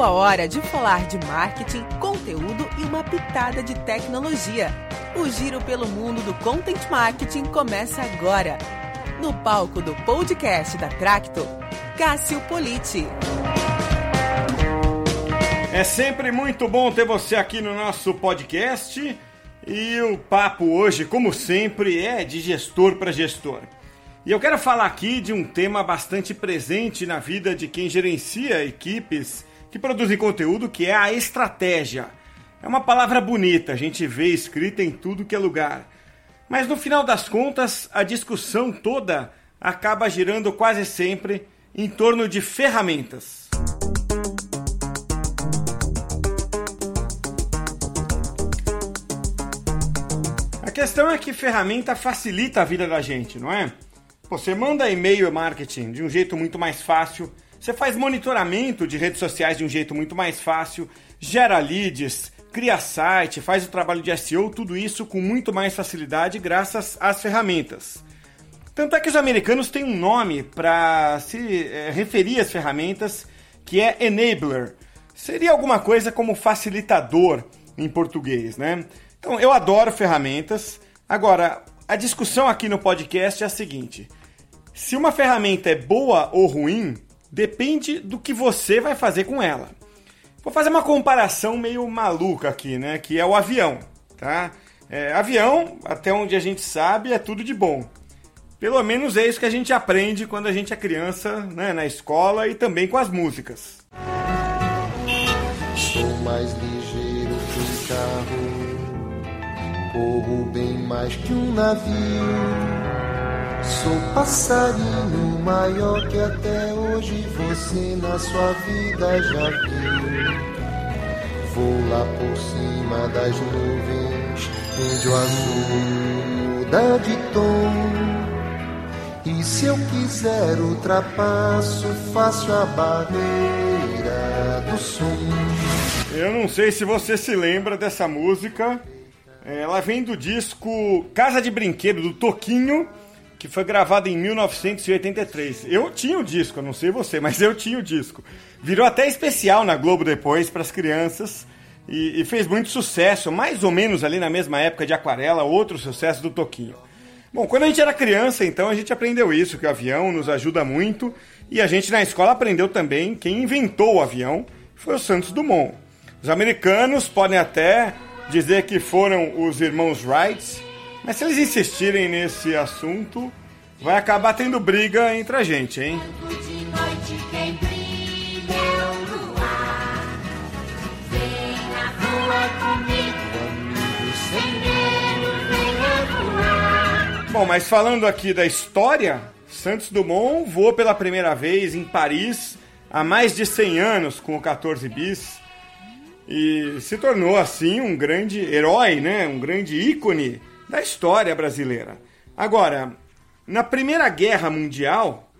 Chegou a hora de falar de marketing, conteúdo e uma pitada de tecnologia. O giro pelo mundo do content marketing começa agora. No palco do podcast da Tracto, Cássio Politi. É sempre muito bom ter você aqui no nosso podcast. E o papo hoje, como sempre, é de gestor para gestor. E eu quero falar aqui de um tema bastante presente na vida de quem gerencia equipes que produzem conteúdo, que é a estratégia. É uma palavra bonita, a gente vê escrita em tudo que é lugar. Mas no final das contas, a discussão toda acaba girando quase sempre em torno de ferramentas. A questão é que ferramenta facilita a vida da gente, não é? Você manda e-mail marketing de um jeito muito mais fácil, você faz monitoramento de redes sociais de um jeito muito mais fácil, gera leads, cria site, faz o trabalho de SEO, tudo isso com muito mais facilidade graças às ferramentas. Tanto é que os americanos têm um nome para se é, referir às ferramentas que é enabler. Seria alguma coisa como facilitador em português, né? Então, eu adoro ferramentas. Agora, a discussão aqui no podcast é a seguinte: se uma ferramenta é boa ou ruim, depende do que você vai fazer com ela. Vou fazer uma comparação meio maluca aqui, né? Que é o avião, tá? É, avião, até onde a gente sabe, é tudo de bom. Pelo menos é isso que a gente aprende quando a gente é criança, né, na escola e também com as músicas. Sou mais ligeiro que um carro Corro bem mais que um navio. Sou passarinho maior que até hoje você na sua vida já viu. Vou lá por cima das nuvens, onde o azul muda de tom. E se eu quiser ultrapasso, faço a barreira do som. Eu não sei se você se lembra dessa música, ela vem do disco Casa de Brinquedo, do Toquinho, que foi gravado em 1983. Eu tinha o disco, não sei você, mas eu tinha o disco. Virou até especial na Globo depois para as crianças e, e, fez muito sucesso, mais ou menos ali na mesma época de Aquarela, outro sucesso do Toquinho. Bom, quando a gente era criança, então a gente aprendeu isso, que o avião nos ajuda muito, e a gente na escola aprendeu também quem inventou o avião foi o Santos Dumont. Os americanos podem até dizer que foram os irmãos Wright, mas se eles insistirem nesse assunto, vai acabar tendo briga entre a gente, hein? Bom, mas falando aqui da história, Santos Dumont voou pela primeira vez em Paris há mais de 100 anos com o 14 bis e se tornou assim um grande herói, né? um grande ícone da história brasileira. Agora, na Primeira Guerra Mundial,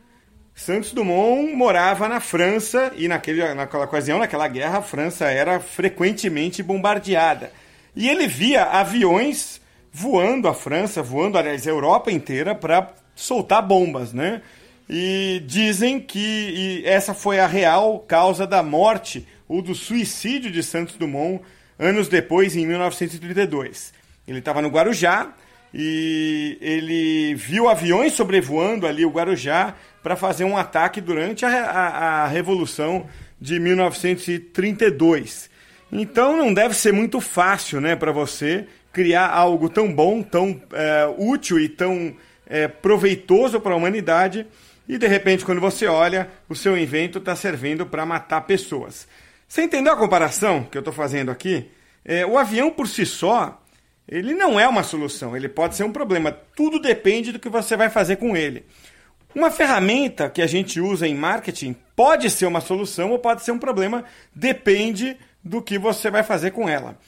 Santos Dumont morava na França e naquele, naquela ocasião, naquela guerra, a França era frequentemente bombardeada. E ele via aviões voando a França, voando, aliás, a Europa inteira para soltar bombas, né? E dizem que essa foi a real causa da morte ou do suicídio de Santos Dumont anos depois, em 1932. Ele estava no Guarujá e ele viu aviões sobrevoando ali o Guarujá para fazer um ataque durante a, a, a, Revolução de 1932. Então não deve ser muito fácil né, para você criar algo tão bom, tão é, útil e tão é, proveitoso para a humanidade e de repente, quando você olha, o seu invento está servindo para matar pessoas. Você entendeu a comparação que eu estou fazendo aqui? É, o avião por si só, ele não é uma solução, ele pode ser um problema. Tudo depende do que você vai fazer com ele. Uma ferramenta que a gente usa em marketing pode ser uma solução ou pode ser um problema, depende do que você vai fazer com ela.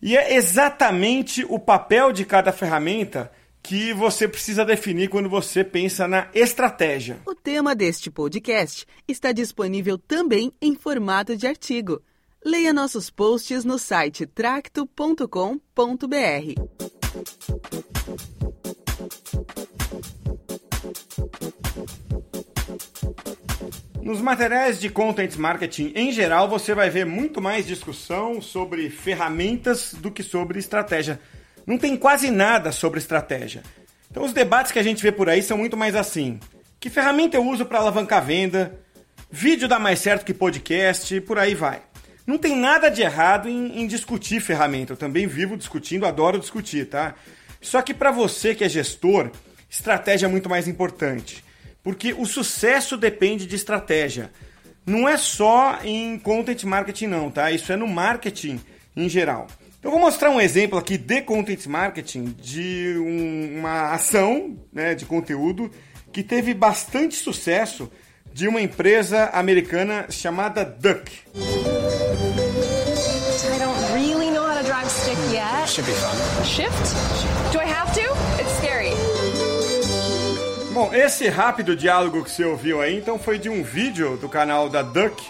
E é exatamente o papel de cada ferramenta que você precisa definir quando você pensa na estratégia. O tema deste podcast está disponível também em formato de artigo. Leia nossos posts no site tracto.com.br. Nos materiais de content marketing em geral, você vai ver muito mais discussão sobre ferramentas do que sobre estratégia. Não tem quase nada sobre estratégia. Então, os debates que a gente vê por aí são muito mais assim: que ferramenta eu uso para alavancar venda? Vídeo dá mais certo que podcast, por aí vai. Não tem nada de errado em, em discutir ferramenta. Eu também vivo discutindo, adoro discutir, tá? Só que para você que é gestor, estratégia é muito mais importante. Porque o sucesso depende de estratégia. Não é só em content marketing, não, tá? Isso é no marketing em geral. Eu vou mostrar um exemplo aqui de content marketing de um, uma ação né, de conteúdo que teve bastante sucesso de uma empresa americana chamada Duck. Should be fun. Shift? Do I have to? It's scary. Bom, esse rápido diálogo que você ouviu aí, então, foi de um vídeo do canal da Duck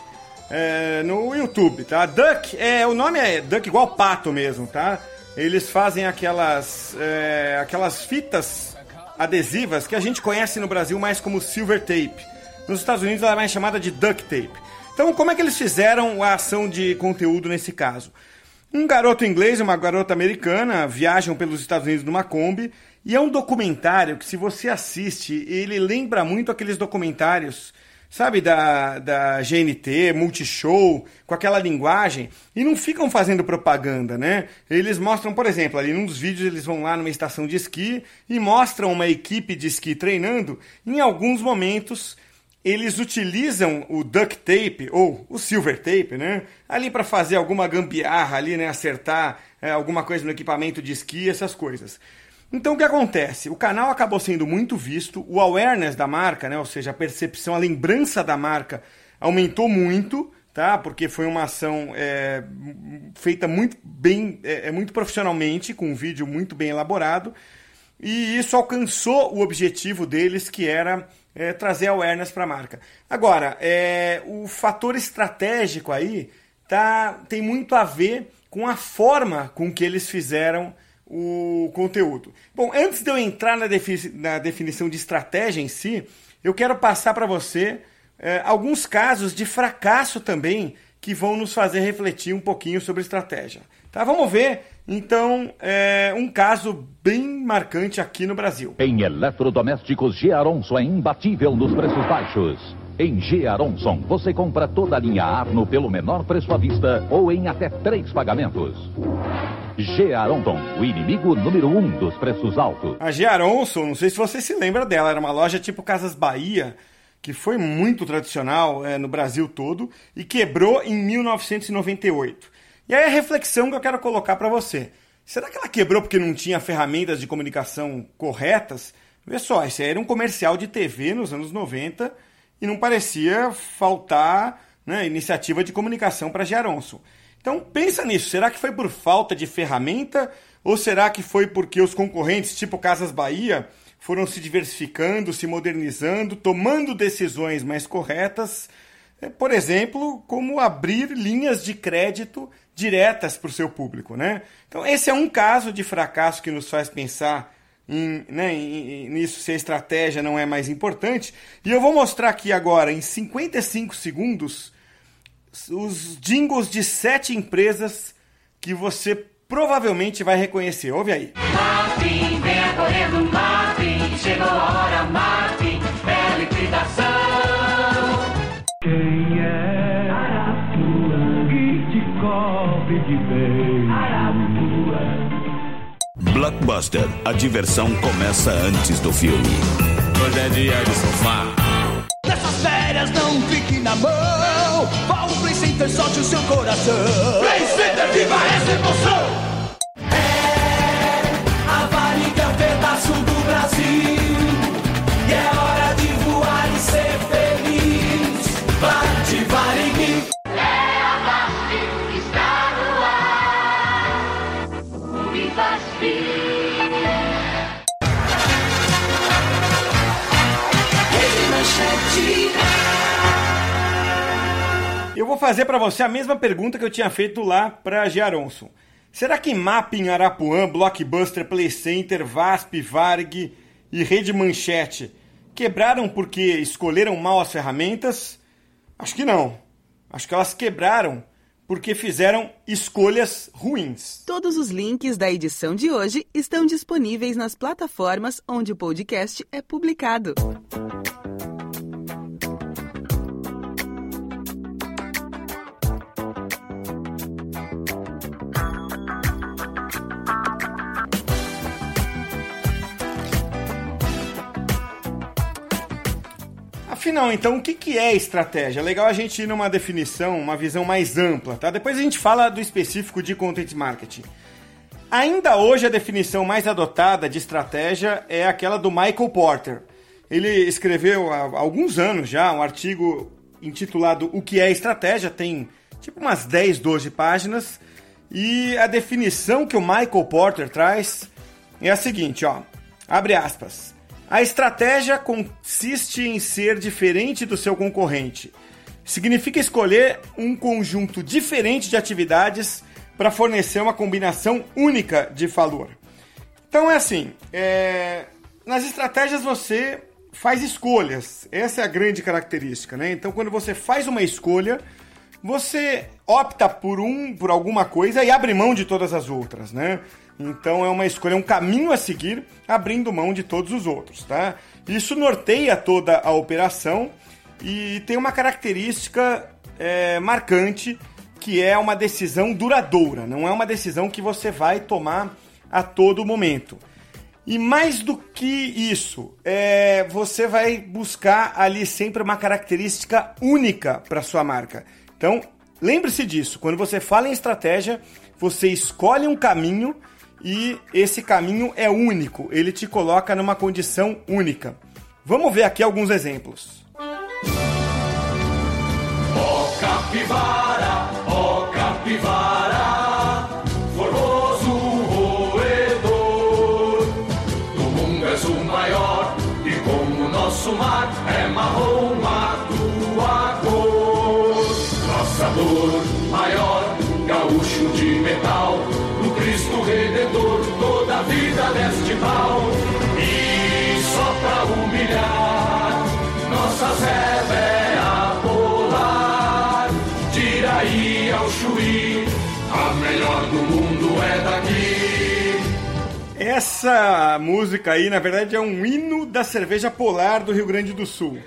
é, no YouTube, tá? Duck, é, o nome é Duck igual pato mesmo, tá? Eles fazem aquelas, é, aquelas fitas adesivas que a gente conhece no Brasil mais como silver tape. Nos Estados Unidos ela é mais chamada de duct tape. Então, como é que eles fizeram a ação de conteúdo nesse caso? Um garoto inglês e uma garota americana viajam pelos Estados Unidos numa Kombi e é um documentário que, se você assiste, ele lembra muito aqueles documentários, sabe, da, da GNT, Multishow, com aquela linguagem, e não ficam fazendo propaganda, né? Eles mostram, por exemplo, ali num dos vídeos eles vão lá numa estação de esqui e mostram uma equipe de esqui treinando. Em alguns momentos eles utilizam o duct tape ou o silver tape, né? Ali para fazer alguma gambiarra ali, né? Acertar é, alguma coisa no equipamento de esqui, essas coisas. Então o que acontece? O canal acabou sendo muito visto, o awareness da marca, né, ou seja, a percepção, a lembrança da marca aumentou muito, tá? Porque foi uma ação é, feita muito bem, é, é, muito profissionalmente, com um vídeo muito bem elaborado, e isso alcançou o objetivo deles, que era é, trazer awareness para a marca. Agora, é, o fator estratégico aí tá, tem muito a ver com a forma com que eles fizeram o conteúdo. Bom, antes de eu entrar na, defini na definição de estratégia em si, eu quero passar para você é, alguns casos de fracasso também que vão nos fazer refletir um pouquinho sobre estratégia. Tá? Vamos ver, então, é, um caso bem marcante aqui no Brasil. Em eletrodomésticos, G. Aronson é imbatível nos preços baixos. Em G. Aronson, você compra toda a linha Arno pelo menor preço à vista ou em até três pagamentos. G. Aronson, o inimigo número um dos preços altos. A G. Aronson, não sei se você se lembra dela, era uma loja tipo Casas Bahia, que foi muito tradicional é, no Brasil todo e quebrou em 1998. E aí a reflexão que eu quero colocar para você. Será que ela quebrou porque não tinha ferramentas de comunicação corretas? Vê só, esse era um comercial de TV nos anos 90 e não parecia faltar né, iniciativa de comunicação para Geronson. Então pensa nisso, será que foi por falta de ferramenta ou será que foi porque os concorrentes, tipo Casas Bahia, foram se diversificando, se modernizando, tomando decisões mais corretas? É, por exemplo, como abrir linhas de crédito diretas para o seu público. Né? Então, esse é um caso de fracasso que nos faz pensar em, né, em, nisso se a estratégia não é mais importante. E eu vou mostrar aqui agora, em 55 segundos, os jingles de sete empresas que você provavelmente vai reconhecer. Ouve aí. Martin, cobre de beijo? Blockbuster. A diversão começa antes do filme. Hoje é dia de sofá. Nessas férias não fique na mão. Vá ao Play Center, solte o seu coração. Play Center, viva essa emoção! Eu vou fazer para você a mesma pergunta que eu tinha feito lá para Gearonson. Será que Mapping, Arapuã, Blockbuster, Play Center, VASP, Varg e Rede Manchete quebraram porque escolheram mal as ferramentas? Acho que não. Acho que elas quebraram porque fizeram escolhas ruins. Todos os links da edição de hoje estão disponíveis nas plataformas onde o podcast é publicado. Afinal, então, o que, que é estratégia? Legal a gente ir numa definição, uma visão mais ampla, tá? Depois a gente fala do específico de content marketing. Ainda hoje a definição mais adotada de estratégia é aquela do Michael Porter. Ele escreveu há alguns anos já um artigo intitulado O que é estratégia, tem tipo umas 10, 12 páginas, e a definição que o Michael Porter traz é a seguinte, ó. Abre aspas. A estratégia consiste em ser diferente do seu concorrente. Significa escolher um conjunto diferente de atividades para fornecer uma combinação única de valor. Então é assim: é... nas estratégias você faz escolhas. Essa é a grande característica, né? Então quando você faz uma escolha, você opta por um, por alguma coisa e abre mão de todas as outras, né? Então é uma escolha, é um caminho a seguir, abrindo mão de todos os outros, tá? Isso norteia toda a operação e tem uma característica é, marcante que é uma decisão duradoura, não é uma decisão que você vai tomar a todo momento. E mais do que isso, é, você vai buscar ali sempre uma característica única para sua marca. Então, lembre-se disso. Quando você fala em estratégia, você escolhe um caminho e esse caminho é único, ele te coloca numa condição única. Vamos ver aqui alguns exemplos. Oh capivara, mal. E só pra humilhar, nossa serva é a polar. Tira ao Chuí, a melhor do mundo é daqui. Essa música aí, na verdade, é um hino da cerveja polar do Rio Grande do Sul.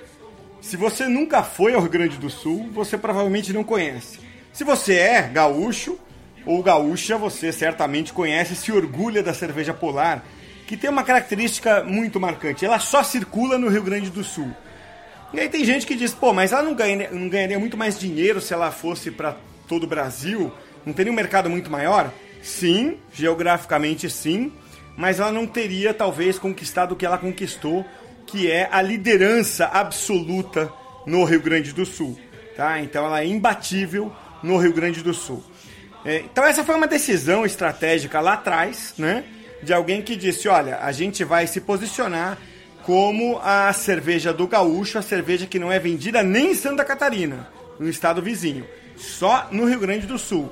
Se você nunca foi ao Rio Grande do Sul, você provavelmente não conhece. Se você é gaúcho, ou gaúcha, você certamente conhece, se orgulha da cerveja polar, que tem uma característica muito marcante. Ela só circula no Rio Grande do Sul. E aí tem gente que diz, pô, mas ela não ganharia, não ganharia muito mais dinheiro se ela fosse para todo o Brasil? Não teria um mercado muito maior? Sim, geograficamente sim, mas ela não teria talvez conquistado o que ela conquistou, que é a liderança absoluta no Rio Grande do Sul. Tá? Então ela é imbatível no Rio Grande do Sul. É, então essa foi uma decisão estratégica lá atrás, né? De alguém que disse, olha, a gente vai se posicionar como a cerveja do gaúcho, a cerveja que não é vendida nem em Santa Catarina, no estado vizinho, só no Rio Grande do Sul.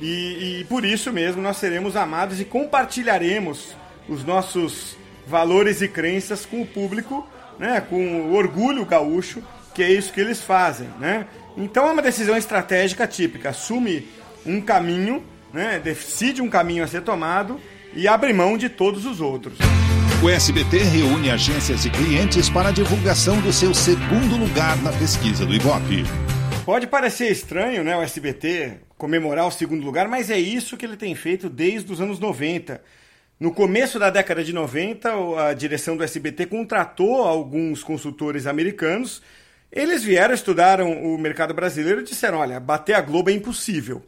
E, e por isso mesmo nós seremos amados e compartilharemos os nossos valores e crenças com o público, né? Com o orgulho gaúcho, que é isso que eles fazem, né? Então é uma decisão estratégica típica, assume um caminho, né, decide um caminho a ser tomado e abre mão de todos os outros. O SBT reúne agências e clientes para a divulgação do seu segundo lugar na pesquisa do Ibope. Pode parecer estranho, né, o SBT comemorar o segundo lugar, mas é isso que ele tem feito desde os anos 90. No começo da década de 90, a direção do SBT contratou alguns consultores americanos. Eles vieram, estudaram o mercado brasileiro e disseram: olha, bater a Globo é impossível.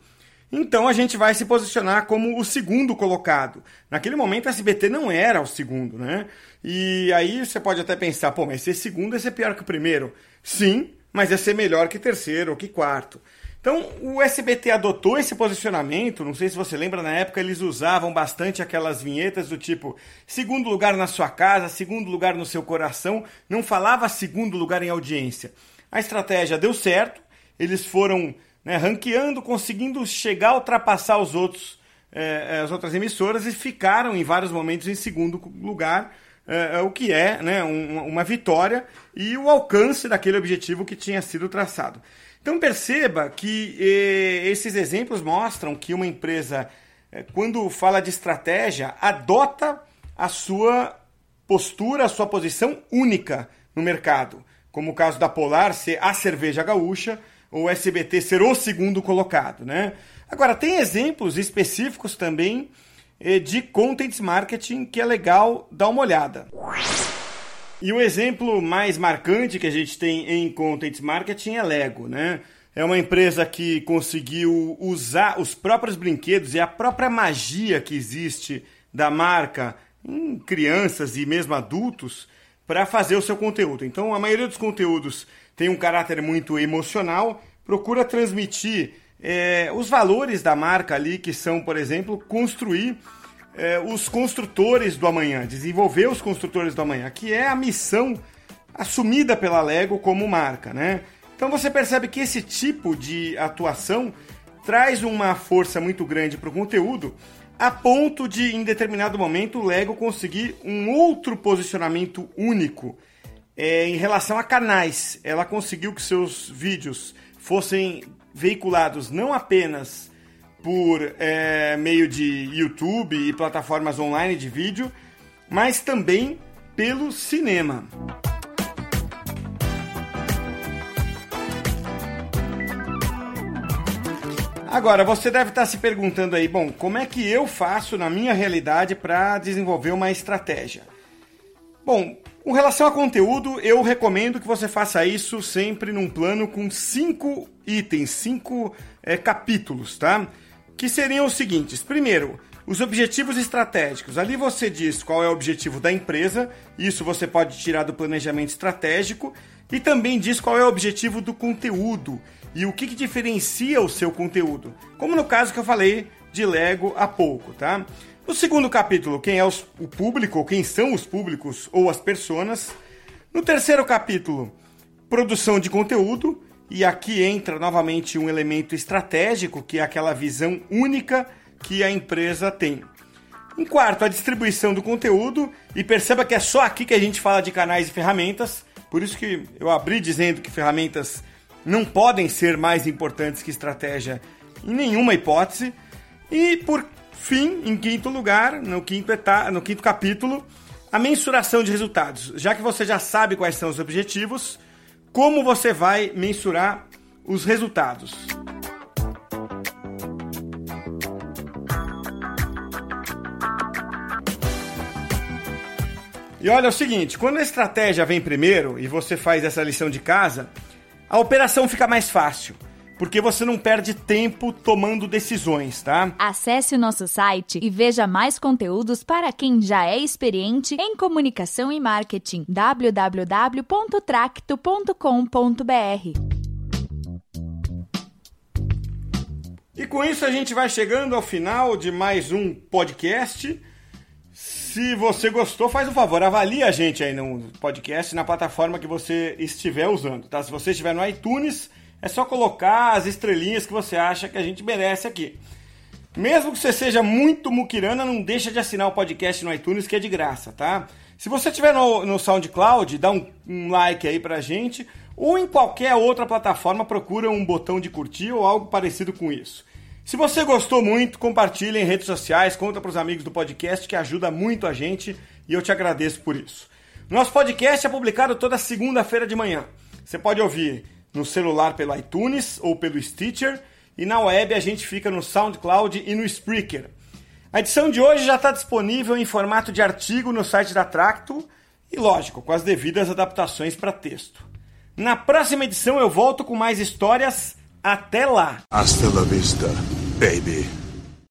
Então a gente vai se posicionar como o segundo colocado. Naquele momento a SBT não era o segundo, né? E aí você pode até pensar, pô, mas ser segundo é ser pior que o primeiro. Sim, mas é ser melhor que terceiro ou que quarto. Então o SBT adotou esse posicionamento. Não sei se você lembra, na época eles usavam bastante aquelas vinhetas do tipo segundo lugar na sua casa, segundo lugar no seu coração. Não falava segundo lugar em audiência. A estratégia deu certo, eles foram né, ranqueando, conseguindo chegar a ultrapassar os outros, é, é, as outras emissoras e ficaram em vários momentos em segundo lugar, uh, o que é né, um, uma vitória e o alcance daquele objetivo que tinha sido traçado. Então perceba que eh, esses exemplos mostram que uma empresa, eh, quando fala de estratégia, adota a sua postura, a sua posição única no mercado. Como o caso da Polar ser a cerveja gaúcha, o SBT ser o segundo colocado. Né? Agora, tem exemplos específicos também eh, de content marketing que é legal dar uma olhada. E o exemplo mais marcante que a gente tem em content marketing é Lego, né? É uma empresa que conseguiu usar os próprios brinquedos e a própria magia que existe da marca em crianças e mesmo adultos para fazer o seu conteúdo. Então, a maioria dos conteúdos tem um caráter muito emocional, procura transmitir é, os valores da marca ali, que são, por exemplo, construir é, os construtores do amanhã, desenvolver os construtores do amanhã, que é a missão assumida pela Lego como marca, né? Então você percebe que esse tipo de atuação traz uma força muito grande para o conteúdo, a ponto de, em determinado momento, o Lego conseguir um outro posicionamento único é, em relação a canais. Ela conseguiu que seus vídeos fossem veiculados não apenas por é, meio de YouTube e plataformas online de vídeo, mas também pelo cinema. Agora, você deve estar se perguntando aí, bom, como é que eu faço na minha realidade para desenvolver uma estratégia? Bom, com relação a conteúdo, eu recomendo que você faça isso sempre num plano com cinco itens, cinco é, capítulos, tá? que seriam os seguintes: primeiro, os objetivos estratégicos. Ali você diz qual é o objetivo da empresa, isso você pode tirar do planejamento estratégico, e também diz qual é o objetivo do conteúdo e o que, que diferencia o seu conteúdo, como no caso que eu falei de Lego há pouco, tá? No segundo capítulo, quem é os, o público, quem são os públicos ou as personas. No terceiro capítulo, produção de conteúdo. E aqui entra novamente um elemento estratégico, que é aquela visão única que a empresa tem. Em quarto, a distribuição do conteúdo. E perceba que é só aqui que a gente fala de canais e ferramentas. Por isso que eu abri dizendo que ferramentas não podem ser mais importantes que estratégia em nenhuma hipótese. E por fim, em quinto lugar, no quinto, etapa, no quinto capítulo, a mensuração de resultados. Já que você já sabe quais são os objetivos, como você vai mensurar os resultados? E olha o seguinte, quando a estratégia vem primeiro e você faz essa lição de casa, a operação fica mais fácil porque você não perde tempo tomando decisões, tá? Acesse o nosso site e veja mais conteúdos para quem já é experiente em comunicação e marketing. www.tracto.com.br E com isso a gente vai chegando ao final de mais um podcast. Se você gostou, faz um favor, avalie a gente aí no podcast na plataforma que você estiver usando, tá? Se você estiver no iTunes, é só colocar as estrelinhas que você acha que a gente merece aqui. Mesmo que você seja muito muquirana, não deixa de assinar o podcast no iTunes, que é de graça, tá? Se você estiver no, no SoundCloud, dá um, um like aí pra gente, ou em qualquer outra plataforma, procura um botão de curtir ou algo parecido com isso. Se você gostou muito, compartilhe em redes sociais, conta para os amigos do podcast, que ajuda muito a gente e eu te agradeço por isso. Nosso podcast é publicado toda segunda-feira de manhã. Você pode ouvir no celular pelo iTunes ou pelo Stitcher e na web a gente fica no SoundCloud e no Spreaker. A edição de hoje já está disponível em formato de artigo no site da Tracto e, lógico, com as devidas adaptações para texto. Na próxima edição eu volto com mais histórias. Até lá! Hasta la vista, baby.